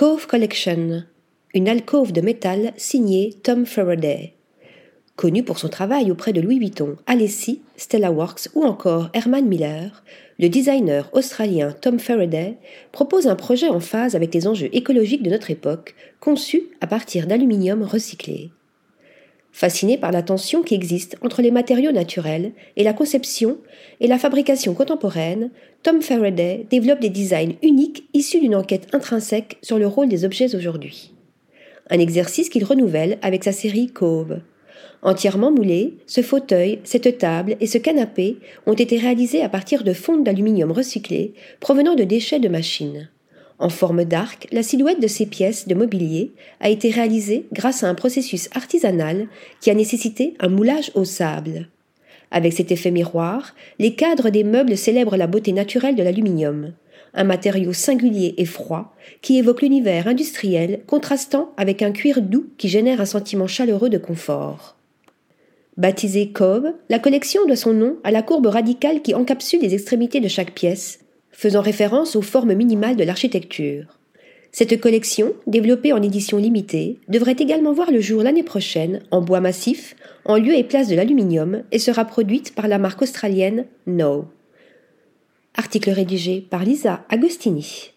Cove Collection, une alcôve de métal signée Tom Faraday. Connu pour son travail auprès de Louis Vuitton, Alessi, Stella Works ou encore Herman Miller, le designer australien Tom Faraday propose un projet en phase avec les enjeux écologiques de notre époque, conçu à partir d'aluminium recyclé. Fasciné par la tension qui existe entre les matériaux naturels et la conception et la fabrication contemporaine, Tom Faraday développe des designs uniques issus d'une enquête intrinsèque sur le rôle des objets aujourd'hui. Un exercice qu'il renouvelle avec sa série Cove, Entièrement moulés, ce fauteuil, cette table et ce canapé ont été réalisés à partir de fontes d'aluminium recyclé provenant de déchets de machines. En forme d'arc, la silhouette de ces pièces de mobilier a été réalisée grâce à un processus artisanal qui a nécessité un moulage au sable. Avec cet effet miroir, les cadres des meubles célèbrent la beauté naturelle de l'aluminium, un matériau singulier et froid qui évoque l'univers industriel contrastant avec un cuir doux qui génère un sentiment chaleureux de confort. Baptisée Cove, la collection doit son nom à la courbe radicale qui encapsule les extrémités de chaque pièce, faisant référence aux formes minimales de l'architecture. Cette collection, développée en édition limitée, devrait également voir le jour l'année prochaine en bois massif, en lieu et place de l'aluminium, et sera produite par la marque australienne No. Article rédigé par Lisa Agostini.